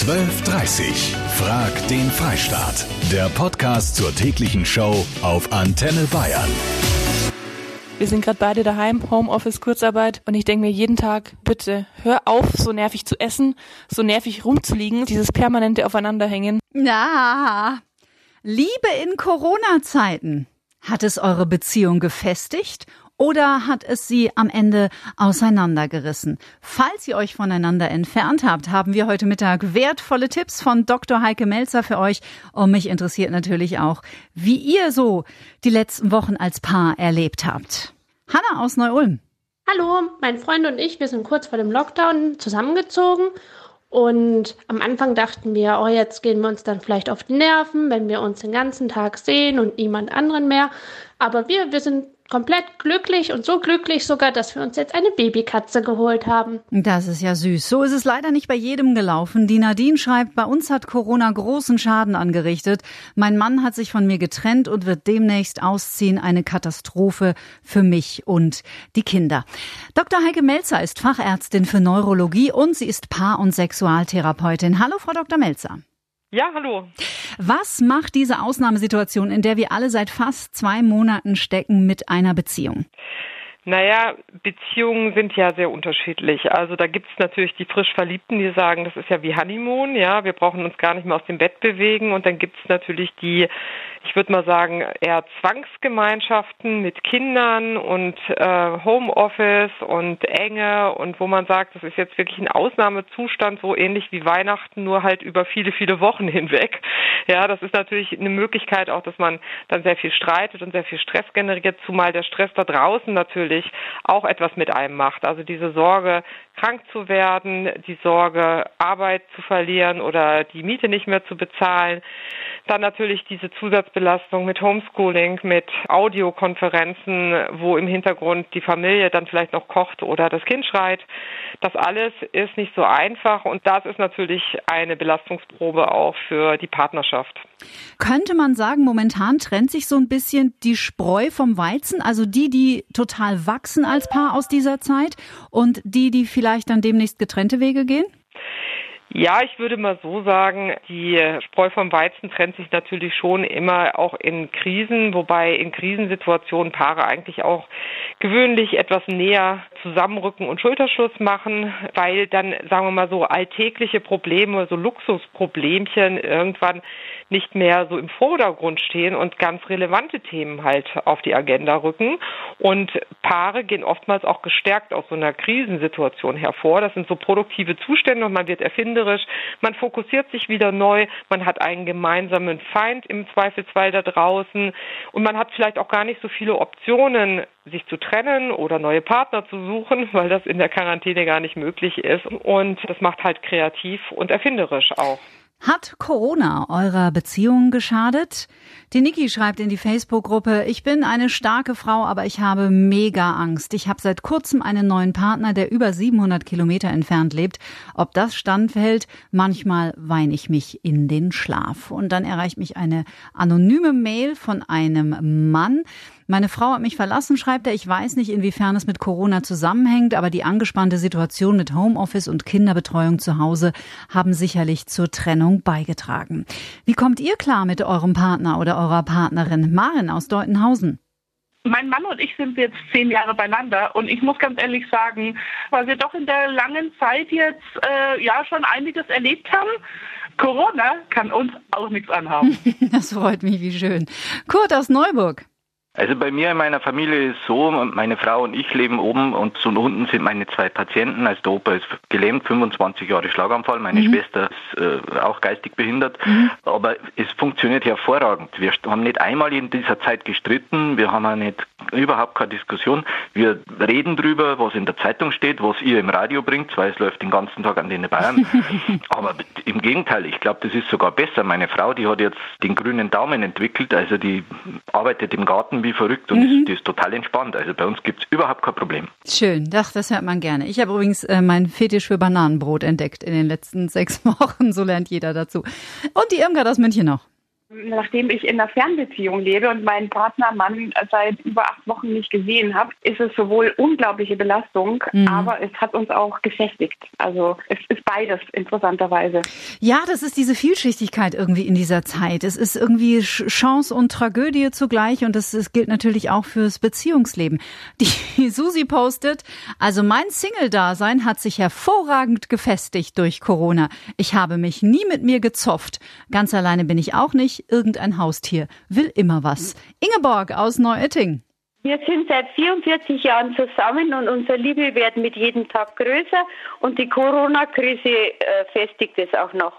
12.30 Frag den Freistaat. Der Podcast zur täglichen Show auf Antenne Bayern. Wir sind gerade beide daheim, Homeoffice, Kurzarbeit und ich denke mir jeden Tag, bitte hör auf, so nervig zu essen, so nervig rumzuliegen, dieses permanente Aufeinanderhängen. Na, Liebe in Corona-Zeiten. Hat es eure Beziehung gefestigt oder hat es sie am Ende auseinandergerissen? Falls ihr euch voneinander entfernt habt, haben wir heute Mittag wertvolle Tipps von Dr. Heike Melzer für euch. Und mich interessiert natürlich auch, wie ihr so die letzten Wochen als Paar erlebt habt. Hanna aus Neu-Ulm. Hallo, mein Freund und ich, wir sind kurz vor dem Lockdown zusammengezogen und am Anfang dachten wir, oh, jetzt gehen wir uns dann vielleicht auf die Nerven, wenn wir uns den ganzen Tag sehen und niemand anderen mehr. Aber wir, wir sind komplett glücklich und so glücklich sogar, dass wir uns jetzt eine Babykatze geholt haben. Das ist ja süß. So ist es leider nicht bei jedem gelaufen. Die Nadine schreibt, bei uns hat Corona großen Schaden angerichtet. Mein Mann hat sich von mir getrennt und wird demnächst ausziehen. Eine Katastrophe für mich und die Kinder. Dr. Heike Melzer ist Fachärztin für Neurologie und sie ist Paar- und Sexualtherapeutin. Hallo, Frau Dr. Melzer. Ja, hallo. Was macht diese Ausnahmesituation, in der wir alle seit fast zwei Monaten stecken, mit einer Beziehung? Naja, Beziehungen sind ja sehr unterschiedlich. Also da gibt's natürlich die frisch Verliebten, die sagen, das ist ja wie Honeymoon, ja, wir brauchen uns gar nicht mehr aus dem Bett bewegen. Und dann gibt's natürlich die, ich würde mal sagen, eher Zwangsgemeinschaften mit Kindern und äh, Homeoffice und Enge und wo man sagt, das ist jetzt wirklich ein Ausnahmezustand, so ähnlich wie Weihnachten, nur halt über viele, viele Wochen hinweg. Ja, das ist natürlich eine Möglichkeit auch, dass man dann sehr viel streitet und sehr viel Stress generiert, zumal der Stress da draußen natürlich natürlich auch etwas mit einem macht. Also diese Sorge, krank zu werden, die Sorge, Arbeit zu verlieren oder die Miete nicht mehr zu bezahlen. Dann natürlich diese Zusatzbelastung mit Homeschooling, mit Audiokonferenzen, wo im Hintergrund die Familie dann vielleicht noch kocht oder das Kind schreit. Das alles ist nicht so einfach und das ist natürlich eine Belastungsprobe auch für die Partnerschaft. Könnte man sagen, momentan trennt sich so ein bisschen die Spreu vom Weizen, also die, die total wachsen als Paar aus dieser Zeit und die, die vielleicht dann demnächst getrennte Wege gehen? Ja, ich würde mal so sagen, die Spreu vom Weizen trennt sich natürlich schon immer auch in Krisen, wobei in Krisensituationen Paare eigentlich auch gewöhnlich etwas näher zusammenrücken und Schulterschluss machen, weil dann, sagen wir mal so, alltägliche Probleme, so Luxusproblemchen irgendwann nicht mehr so im Vordergrund stehen und ganz relevante Themen halt auf die Agenda rücken. Und Paare gehen oftmals auch gestärkt aus so einer Krisensituation hervor. Das sind so produktive Zustände und man wird erfinderisch, man fokussiert sich wieder neu, man hat einen gemeinsamen Feind im Zweifelsfall da draußen und man hat vielleicht auch gar nicht so viele Optionen, sich zu trennen oder neue Partner zu suchen, weil das in der Quarantäne gar nicht möglich ist. Und das macht halt kreativ und erfinderisch auch. Hat Corona eurer Beziehung geschadet? Die Niki schreibt in die Facebook-Gruppe, ich bin eine starke Frau, aber ich habe mega Angst. Ich habe seit kurzem einen neuen Partner, der über 700 Kilometer entfernt lebt. Ob das standhält, manchmal weine ich mich in den Schlaf. Und dann erreicht mich eine anonyme Mail von einem Mann, meine Frau hat mich verlassen, schreibt er. Ich weiß nicht, inwiefern es mit Corona zusammenhängt, aber die angespannte Situation mit Homeoffice und Kinderbetreuung zu Hause haben sicherlich zur Trennung beigetragen. Wie kommt ihr klar mit eurem Partner oder eurer Partnerin? Maren aus Deutenhausen. Mein Mann und ich sind jetzt zehn Jahre beieinander und ich muss ganz ehrlich sagen, weil wir doch in der langen Zeit jetzt äh, ja schon einiges erlebt haben. Corona kann uns auch nichts anhaben. das freut mich, wie schön. Kurt aus Neuburg. Also bei mir in meiner Familie ist so, meine Frau und ich leben oben und so unten sind meine zwei Patienten. Also der Opa ist gelähmt, 25 Jahre Schlaganfall, meine mhm. Schwester ist äh, auch geistig behindert. Mhm. Aber es funktioniert hervorragend. Wir haben nicht einmal in dieser Zeit gestritten, wir haben auch nicht überhaupt keine Diskussion. Wir reden drüber, was in der Zeitung steht, was ihr im Radio bringt, weil es läuft den ganzen Tag an den Bayern. Aber im Gegenteil, ich glaube, das ist sogar besser. Meine Frau, die hat jetzt den grünen Daumen entwickelt, also die arbeitet im Garten wie verrückt und mhm. die ist total entspannt. Also bei uns gibt es überhaupt kein Problem. Schön, das, das hört man gerne. Ich habe übrigens äh, mein Fetisch für Bananenbrot entdeckt in den letzten sechs Wochen. So lernt jeder dazu. Und die Irmgard aus München noch. Nachdem ich in einer Fernbeziehung lebe und meinen Partner Mann seit über acht Wochen nicht gesehen habe, ist es sowohl unglaubliche Belastung, mhm. aber es hat uns auch gefestigt. Also es ist beides interessanterweise. Ja, das ist diese Vielschichtigkeit irgendwie in dieser Zeit. Es ist irgendwie Chance und Tragödie zugleich und das, das gilt natürlich auch fürs Beziehungsleben. Die Susi postet, also mein Single-Dasein hat sich hervorragend gefestigt durch Corona. Ich habe mich nie mit mir gezopft. Ganz alleine bin ich auch nicht irgendein Haustier, will immer was. Ingeborg aus Neuötting. Wir sind seit 44 Jahren zusammen und unsere Liebe wird mit jedem Tag größer und die Corona-Krise äh, festigt es auch noch.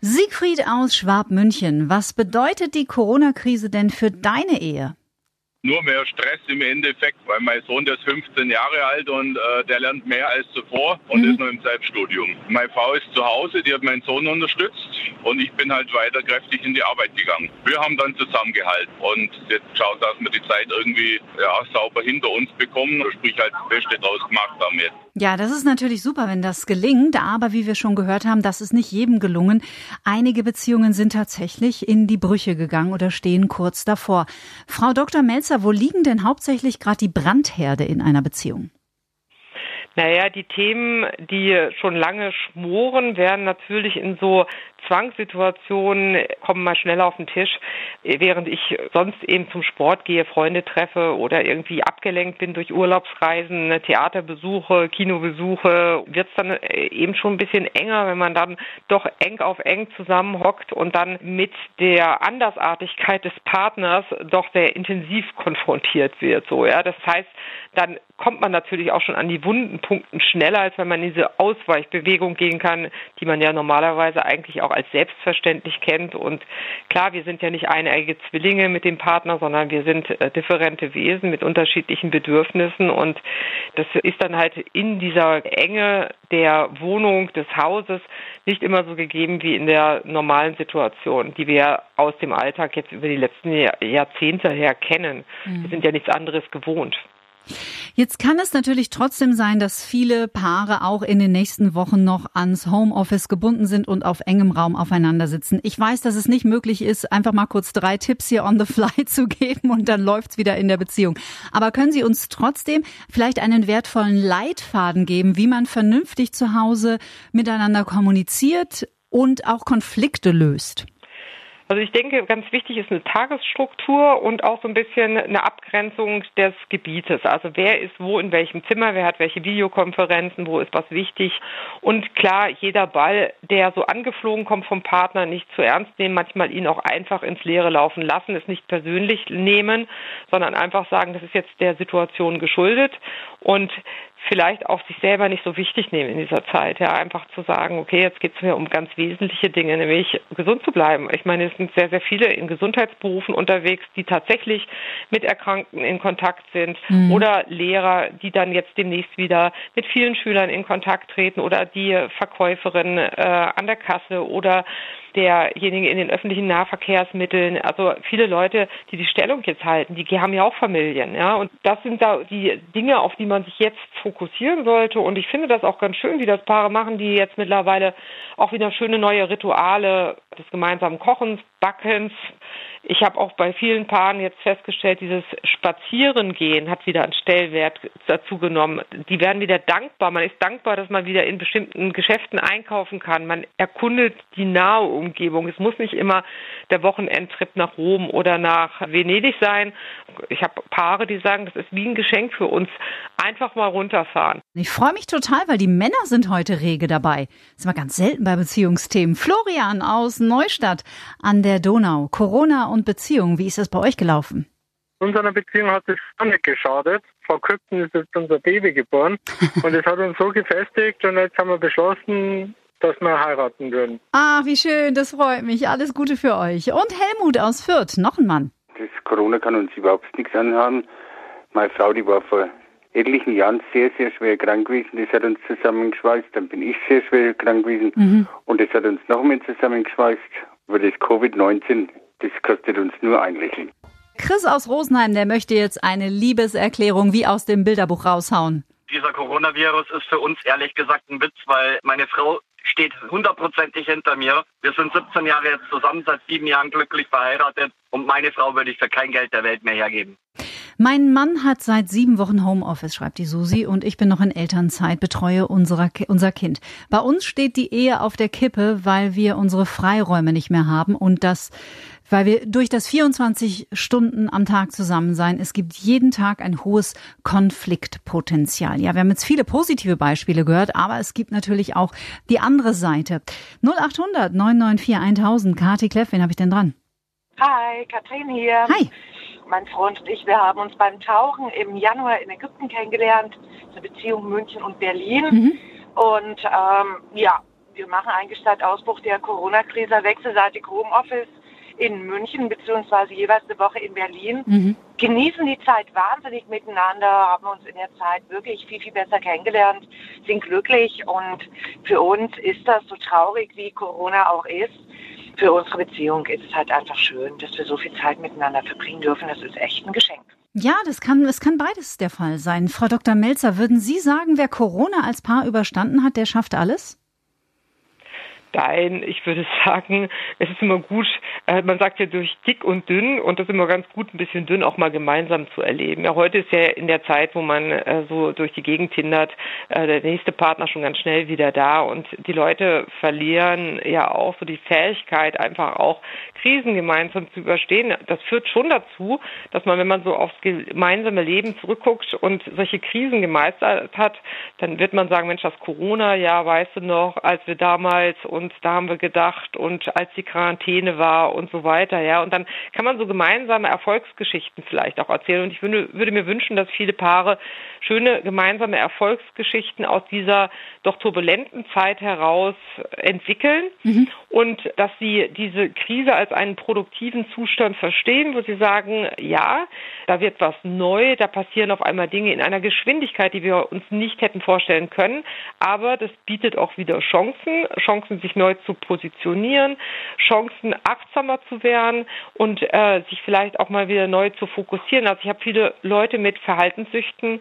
Siegfried aus Schwab-München, was bedeutet die Corona-Krise denn für deine Ehe? Nur mehr Stress im Endeffekt, weil mein Sohn der ist 15 Jahre alt und äh, der lernt mehr als zuvor und mhm. ist noch im Selbststudium. Meine Frau ist zu Hause, die hat meinen Sohn unterstützt und ich bin halt weiter kräftig in die Arbeit gegangen. Wir haben dann zusammengehalten und jetzt schaut, dass wir die Zeit irgendwie ja, sauber hinter uns bekommen, sprich halt das Beste draus gemacht haben jetzt. Ja, das ist natürlich super, wenn das gelingt, aber wie wir schon gehört haben, das ist nicht jedem gelungen. Einige Beziehungen sind tatsächlich in die Brüche gegangen oder stehen kurz davor. Frau Dr. Melzer, wo liegen denn hauptsächlich gerade die Brandherde in einer Beziehung? Naja, die Themen, die schon lange schmoren, werden natürlich in so Zwangssituationen kommen mal schneller auf den Tisch, während ich sonst eben zum Sport gehe, Freunde treffe oder irgendwie abgelenkt bin durch Urlaubsreisen, Theaterbesuche, Kinobesuche, wird es dann eben schon ein bisschen enger, wenn man dann doch eng auf eng zusammenhockt und dann mit der Andersartigkeit des Partners doch sehr intensiv konfrontiert wird. So, ja, das heißt, dann kommt man natürlich auch schon an die wunden Punkten schneller, als wenn man diese Ausweichbewegung gehen kann, die man ja normalerweise eigentlich auch als selbstverständlich kennt. Und klar, wir sind ja nicht eineige Zwillinge mit dem Partner, sondern wir sind äh, differente Wesen mit unterschiedlichen Bedürfnissen. Und das ist dann halt in dieser Enge der Wohnung, des Hauses nicht immer so gegeben wie in der normalen Situation, die wir aus dem Alltag jetzt über die letzten Jahrzehnte her kennen. Wir mhm. sind ja nichts anderes gewohnt. Jetzt kann es natürlich trotzdem sein, dass viele Paare auch in den nächsten Wochen noch ans Homeoffice gebunden sind und auf engem Raum aufeinander sitzen. Ich weiß, dass es nicht möglich ist, einfach mal kurz drei Tipps hier on the fly zu geben und dann läuft's wieder in der Beziehung. Aber können Sie uns trotzdem vielleicht einen wertvollen Leitfaden geben, wie man vernünftig zu Hause miteinander kommuniziert und auch Konflikte löst? Also ich denke, ganz wichtig ist eine Tagesstruktur und auch so ein bisschen eine Abgrenzung des Gebietes. Also wer ist wo in welchem Zimmer, wer hat welche Videokonferenzen, wo ist was wichtig. Und klar, jeder Ball, der so angeflogen kommt vom Partner, nicht zu ernst nehmen, manchmal ihn auch einfach ins Leere laufen lassen, es nicht persönlich nehmen, sondern einfach sagen, das ist jetzt der Situation geschuldet. Und vielleicht auch sich selber nicht so wichtig nehmen in dieser Zeit. Ja, einfach zu sagen, okay, jetzt geht es mir um ganz wesentliche Dinge, nämlich gesund zu bleiben. Ich meine, es sind sehr, sehr viele in Gesundheitsberufen unterwegs, die tatsächlich mit Erkrankten in Kontakt sind mhm. oder Lehrer, die dann jetzt demnächst wieder mit vielen Schülern in Kontakt treten oder die Verkäuferin äh, an der Kasse oder derjenige in den öffentlichen Nahverkehrsmitteln. Also viele Leute, die die Stellung jetzt halten, die haben ja auch Familien, ja. Und das sind da die Dinge, auf die man sich jetzt fokussieren sollte. Und ich finde das auch ganz schön, wie das Paare machen, die jetzt mittlerweile auch wieder schöne neue Rituale des gemeinsamen Kochens, Backens, ich habe auch bei vielen Paaren jetzt festgestellt, dieses Spazierengehen hat wieder einen Stellwert dazu genommen. Die werden wieder dankbar. Man ist dankbar, dass man wieder in bestimmten Geschäften einkaufen kann. Man erkundet die nahe Umgebung. Es muss nicht immer der Wochenendtrip nach Rom oder nach Venedig sein. Ich habe Paare, die sagen, das ist wie ein Geschenk für uns. Einfach mal runterfahren. Ich freue mich total, weil die Männer sind heute rege dabei. Das ist mal ganz selten bei Beziehungsthemen. Florian aus Neustadt an der Donau. Corona und Beziehung, wie ist das bei euch gelaufen? Unserer Beziehung hat es gar nicht geschadet. Vor kurzem ist jetzt unser Baby geboren und es hat uns so gefestigt und jetzt haben wir beschlossen, dass wir heiraten würden. Ah, wie schön, das freut mich. Alles Gute für euch. Und Helmut aus Fürth, noch ein Mann. Das Corona kann uns überhaupt nichts anhaben. Meine Frau, die war vor etlichen Jahren sehr, sehr schwer krank gewesen. Das hat uns zusammengeschweißt. Dann bin ich sehr schwer krank gewesen. Mhm. Und das hat uns noch mehr zusammengeschweißt. Über das Covid-19 das kostet uns nur ein Lächeln. Chris aus Rosenheim, der möchte jetzt eine Liebeserklärung wie aus dem Bilderbuch raushauen. Dieser Coronavirus ist für uns ehrlich gesagt ein Witz, weil meine Frau steht hundertprozentig hinter mir. Wir sind 17 Jahre jetzt zusammen, seit sieben Jahren glücklich verheiratet und meine Frau würde ich für kein Geld der Welt mehr hergeben. Mein Mann hat seit sieben Wochen Homeoffice, schreibt die Susi, und ich bin noch in Elternzeit, betreue unserer, unser Kind. Bei uns steht die Ehe auf der Kippe, weil wir unsere Freiräume nicht mehr haben und das weil wir durch das 24 Stunden am Tag zusammen sein, es gibt jeden Tag ein hohes Konfliktpotenzial. Ja, wir haben jetzt viele positive Beispiele gehört, aber es gibt natürlich auch die andere Seite. 0800 994 1000. Kati Kleff, wen habe ich denn dran? Hi, Katrin hier. Hi. Mein Freund und ich, wir haben uns beim Tauchen im Januar in Ägypten kennengelernt. Eine Beziehung München und Berlin. Mhm. Und ähm, ja, wir machen eigentlich seit Ausbruch der Corona-Krise wechselseitig Homeoffice in München beziehungsweise jeweils eine Woche in Berlin. Mhm. Genießen die Zeit wahnsinnig miteinander, haben uns in der Zeit wirklich viel, viel besser kennengelernt, sind glücklich und für uns ist das so traurig, wie Corona auch ist. Für unsere Beziehung ist es halt einfach schön, dass wir so viel Zeit miteinander verbringen dürfen. Das ist echt ein Geschenk. Ja, das kann, es kann beides der Fall sein. Frau Dr. Melzer, würden Sie sagen, wer Corona als Paar überstanden hat, der schafft alles? Nein, ich würde sagen, es ist immer gut, äh, man sagt ja durch dick und dünn und das ist immer ganz gut, ein bisschen dünn auch mal gemeinsam zu erleben. Ja, heute ist ja in der Zeit, wo man äh, so durch die Gegend hindert, äh, der nächste Partner schon ganz schnell wieder da und die Leute verlieren ja auch so die Fähigkeit, einfach auch Krisen gemeinsam zu überstehen. Das führt schon dazu, dass man, wenn man so aufs gemeinsame Leben zurückguckt und solche Krisen gemeistert hat, dann wird man sagen, Mensch, das Corona, ja, weißt du noch, als wir damals und da haben wir gedacht und als die Quarantäne war und so weiter, ja. Und dann kann man so gemeinsame Erfolgsgeschichten vielleicht auch erzählen. Und ich würde, würde mir wünschen, dass viele Paare schöne gemeinsame Erfolgsgeschichten aus dieser doch turbulenten Zeit heraus entwickeln Mhm. und dass sie diese Krise als einen produktiven Zustand verstehen, wo sie sagen, ja, da wird was neu, da passieren auf einmal Dinge in einer Geschwindigkeit, die wir uns nicht hätten vorstellen können, aber das bietet auch wieder Chancen, Chancen, sich neu zu positionieren, Chancen, achtsamer zu werden und äh, sich vielleicht auch mal wieder neu zu fokussieren. Also ich habe viele Leute mit Verhaltenssüchten,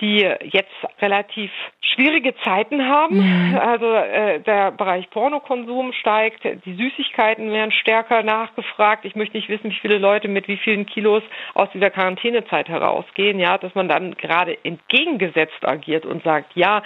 die jetzt relativ schwierige Zeiten haben. Mhm. Also äh, der Bereich Pornokonsum steigt, die Süßigkeiten werden stärker nachgefragt. Ich möchte nicht wissen, wie viele Leute mit wie vielen Kilos aus dieser Quarantänezeit herausgehen, ja, dass man dann gerade entgegengesetzt agiert und sagt, ja,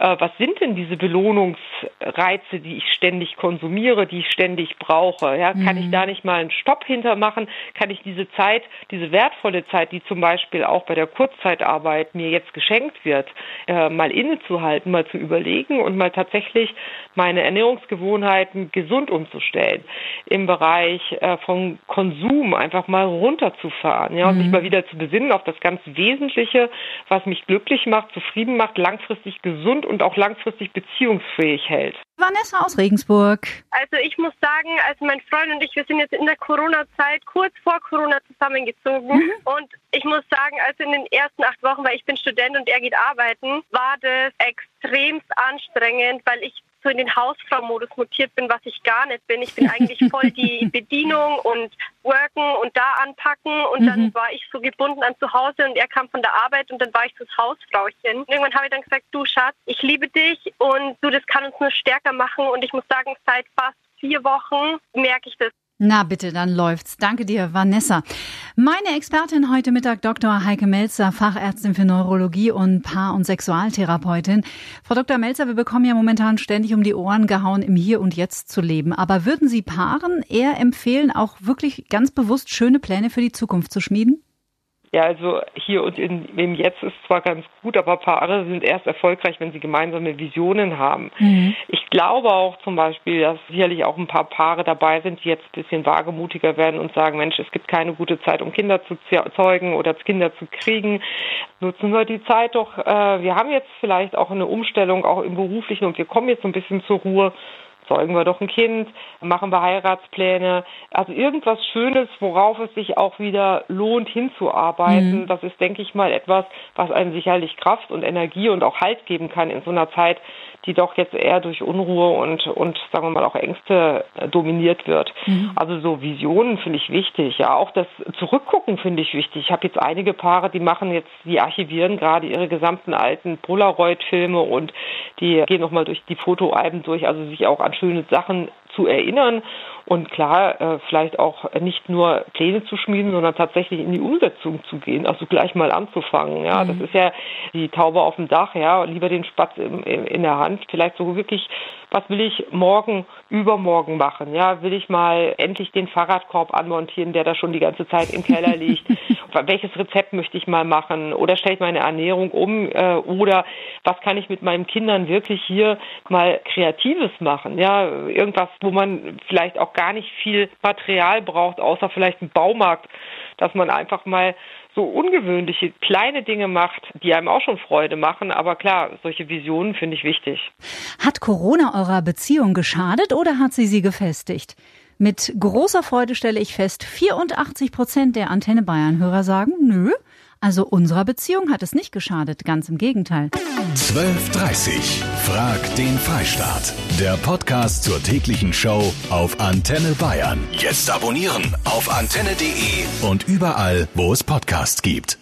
äh, was sind denn diese Belohnungsreize, die ich ständig konsumiere, die ich ständig brauche? Ja, kann ich Mhm. da nicht mal einen Stopp hintermachen? Kann ich diese Zeit, diese wertvolle Zeit, die zum Beispiel auch bei der Kurzzeitarbeit mir jetzt geschenkt wird, äh, mal innezuhalten, mal zu überlegen und mal tatsächlich meine Ernährungsgewohnheiten gesund umzustellen. Im Bereich äh, von Konsum einfach mal runterzufahren, ja, und Mhm. mich mal wieder zu besinnen auf das ganz Wesentliche, was mich glücklich macht, zufrieden macht, langfristig gesund und auch langfristig beziehungsfähig hält. Vanessa aus Regensburg. Also ich muss sagen, also mein Freund und ich, wir sind jetzt in der Corona-Zeit kurz vor Corona zusammengezogen. Und ich muss sagen, also in den ersten acht Wochen, weil ich bin Student und er geht arbeiten, war das extremst anstrengend, weil ich so in den Hausfrau-Modus mutiert bin, was ich gar nicht bin. Ich bin eigentlich voll die Bedienung und worken und da anpacken und dann Mhm. war ich so gebunden an zu Hause und er kam von der Arbeit und dann war ich das Hausfrauchen. Und irgendwann habe ich dann gesagt, du Schatz, ich liebe dich und du, das kann uns nur stärker machen und ich muss sagen, seit fast vier Wochen merke ich das. Na bitte, dann läuft's. Danke dir, Vanessa. Meine Expertin heute Mittag, Dr. Heike Melzer, Fachärztin für Neurologie und Paar- und Sexualtherapeutin. Frau Dr. Melzer, wir bekommen ja momentan ständig um die Ohren gehauen, im Hier und Jetzt zu leben. Aber würden Sie Paaren eher empfehlen, auch wirklich ganz bewusst schöne Pläne für die Zukunft zu schmieden? Ja, also hier und in, im Jetzt ist zwar ganz gut, aber Paare sind erst erfolgreich, wenn sie gemeinsame Visionen haben. Ich glaube auch zum Beispiel, dass sicherlich auch ein paar Paare dabei sind, die jetzt ein bisschen wagemutiger werden und sagen, Mensch, es gibt keine gute Zeit, um Kinder zu zeugen oder Kinder zu kriegen. Nutzen wir die Zeit doch. Äh, wir haben jetzt vielleicht auch eine Umstellung auch im beruflichen und wir kommen jetzt so ein bisschen zur Ruhe zeugen wir doch ein Kind, machen wir Heiratspläne. Also irgendwas Schönes, worauf es sich auch wieder lohnt hinzuarbeiten. Mhm. Das ist, denke ich mal, etwas, was einem sicherlich Kraft und Energie und auch Halt geben kann in so einer Zeit, die doch jetzt eher durch Unruhe und, und sagen wir mal auch Ängste äh, dominiert wird. Mhm. Also so Visionen finde ich wichtig. Ja, auch das Zurückgucken finde ich wichtig. Ich habe jetzt einige Paare, die machen jetzt, die archivieren gerade ihre gesamten alten Polaroid-Filme und die gehen nochmal durch die Fotoalben durch, also sich auch an schöne Sachen zu erinnern und klar, äh, vielleicht auch nicht nur Pläne zu schmieden, sondern tatsächlich in die Umsetzung zu gehen, also gleich mal anzufangen. Ja, mhm. das ist ja die Taube auf dem Dach, ja, lieber den Spatz in, in, in der Hand. Vielleicht so wirklich, was will ich morgen, übermorgen machen? Ja, will ich mal endlich den Fahrradkorb anmontieren, der da schon die ganze Zeit im Keller liegt? Welches Rezept möchte ich mal machen? Oder stelle ich meine Ernährung um? Äh, oder was kann ich mit meinen Kindern wirklich hier mal Kreatives machen? Ja, irgendwas, wo man vielleicht auch gar nicht viel Material braucht, außer vielleicht einen Baumarkt, dass man einfach mal so ungewöhnliche kleine Dinge macht, die einem auch schon Freude machen. Aber klar, solche Visionen finde ich wichtig. Hat Corona eurer Beziehung geschadet oder hat sie sie gefestigt? Mit großer Freude stelle ich fest, 84 Prozent der Antenne Bayern Hörer sagen, nö, also unserer Beziehung hat es nicht geschadet, ganz im Gegenteil. 12.30 Frag den Freistaat. Der Podcast zur täglichen Show auf Antenne Bayern. Jetzt abonnieren auf antenne.de und überall, wo es Podcasts gibt.